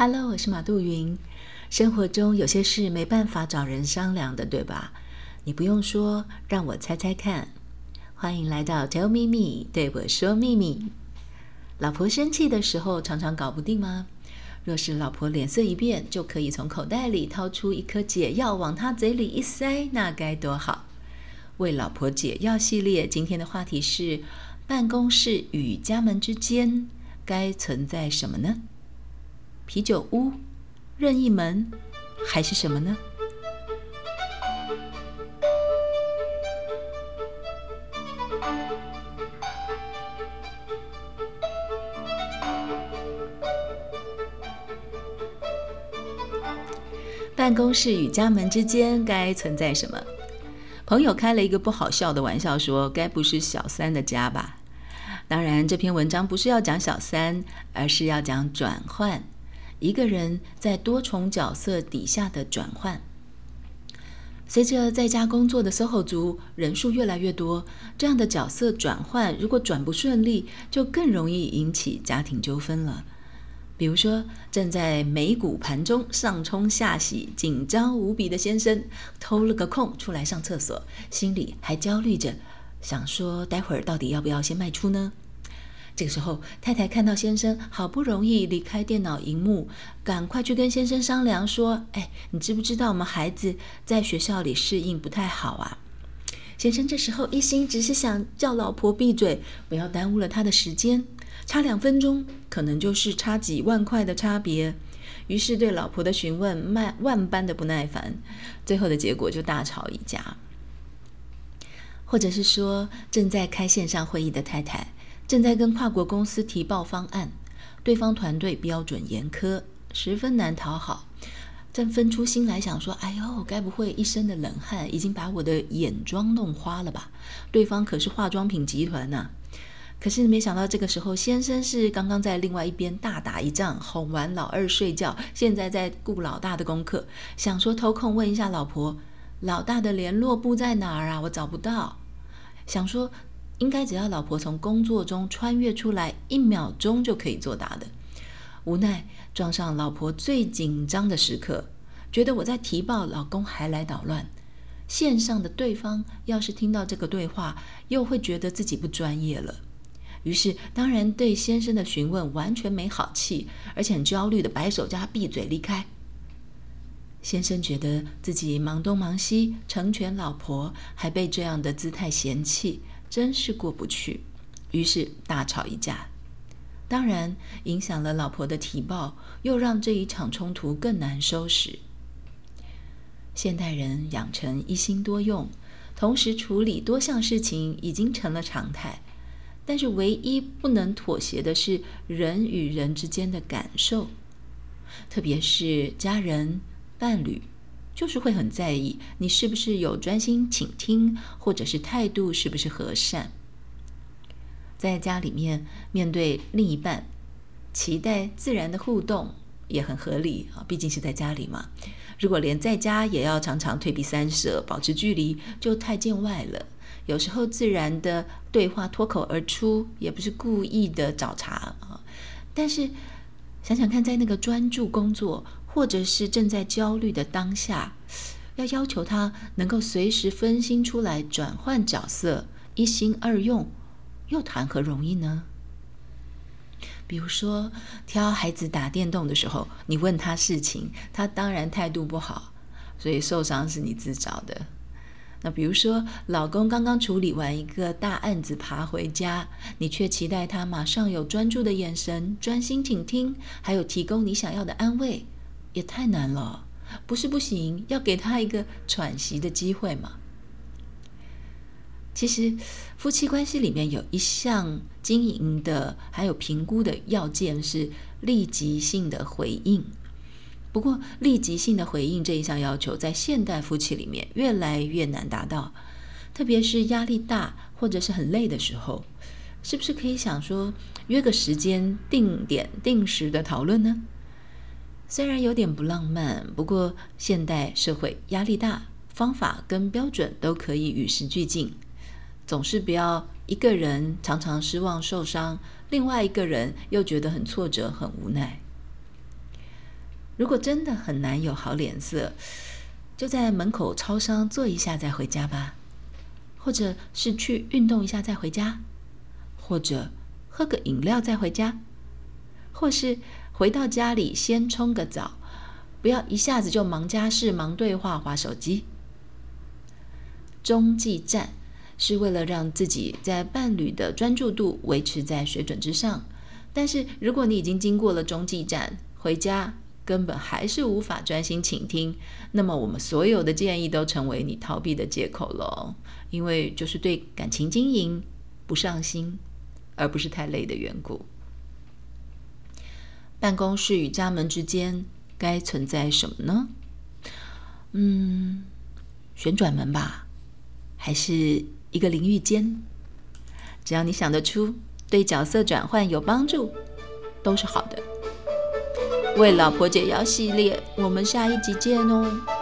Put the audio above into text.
Hello，我是马杜云。生活中有些事没办法找人商量的，对吧？你不用说，让我猜猜看。欢迎来到 Tell Me Me，对我说秘密。老婆生气的时候，常常搞不定吗？若是老婆脸色一变，就可以从口袋里掏出一颗解药，往她嘴里一塞，那该多好！为老婆解药系列，今天的话题是：办公室与家门之间该存在什么呢？啤酒屋、任意门，还是什么呢？办公室与家门之间该存在什么？朋友开了一个不好笑的玩笑，说：“该不是小三的家吧？”当然，这篇文章不是要讲小三，而是要讲转换。一个人在多重角色底下的转换，随着在家工作的 SOHO 族人数越来越多，这样的角色转换如果转不顺利，就更容易引起家庭纠纷了。比如说，正在美股盘中上冲下洗、紧张无比的先生，偷了个空出来上厕所，心里还焦虑着，想说待会儿到底要不要先卖出呢？这个时候，太太看到先生好不容易离开电脑荧幕，赶快去跟先生商量说：“哎，你知不知道我们孩子在学校里适应不太好啊？”先生这时候一心只是想叫老婆闭嘴，不要耽误了他的时间，差两分钟可能就是差几万块的差别，于是对老婆的询问万万般的不耐烦，最后的结果就大吵一架。或者是说，正在开线上会议的太太。正在跟跨国公司提报方案，对方团队标准严苛，十分难讨好。正分出心来想说：“哎呦，该不会一身的冷汗已经把我的眼妆弄花了吧？”对方可是化妆品集团呐。可是没想到这个时候，先生是刚刚在另外一边大打一仗，哄完老二睡觉，现在在顾老大的功课，想说偷空问一下老婆：“老大的联络簿在哪儿啊？我找不到。”想说。应该只要老婆从工作中穿越出来，一秒钟就可以作答的。无奈撞上老婆最紧张的时刻，觉得我在提报，老公还来捣乱。线上的对方要是听到这个对话，又会觉得自己不专业了。于是当然对先生的询问完全没好气，而且很焦虑的摆手叫他闭嘴离开。先生觉得自己忙东忙西成全老婆，还被这样的姿态嫌弃。真是过不去，于是大吵一架。当然，影响了老婆的提报，又让这一场冲突更难收拾。现代人养成一心多用，同时处理多项事情已经成了常态。但是，唯一不能妥协的是人与人之间的感受，特别是家人、伴侣。就是会很在意你是不是有专心倾听，或者是态度是不是和善。在家里面面对另一半，期待自然的互动也很合理啊，毕竟是在家里嘛。如果连在家也要常常退避三舍，保持距离，就太见外了。有时候自然的对话脱口而出，也不是故意的找茬啊。但是想想看，在那个专注工作。或者是正在焦虑的当下，要要求他能够随时分心出来转换角色，一心二用，又谈何容易呢？比如说，挑孩子打电动的时候，你问他事情，他当然态度不好，所以受伤是你自找的。那比如说，老公刚刚处理完一个大案子爬回家，你却期待他马上有专注的眼神、专心倾听，还有提供你想要的安慰。也太难了，不是不行，要给他一个喘息的机会嘛。其实，夫妻关系里面有一项经营的，还有评估的要件是立即性的回应。不过，立即性的回应这一项要求，在现代夫妻里面越来越难达到，特别是压力大或者是很累的时候，是不是可以想说约个时间，定点定时的讨论呢？虽然有点不浪漫，不过现代社会压力大，方法跟标准都可以与时俱进。总是不要一个人常常失望受伤，另外一个人又觉得很挫折、很无奈。如果真的很难有好脸色，就在门口超商坐一下再回家吧，或者是去运动一下再回家，或者喝个饮料再回家，或是回到家里先冲个澡，不要一下子就忙家事、忙对话、划手机。中继站是为了让自己在伴侣的专注度维持在水准之上，但是如果你已经经过了中继站，回家。根本还是无法专心倾听，那么我们所有的建议都成为你逃避的借口了，因为就是对感情经营不上心，而不是太累的缘故。办公室与家门之间该存在什么呢？嗯，旋转门吧，还是一个淋浴间？只要你想得出，对角色转换有帮助，都是好的。为老婆解药系列，我们下一集见哦。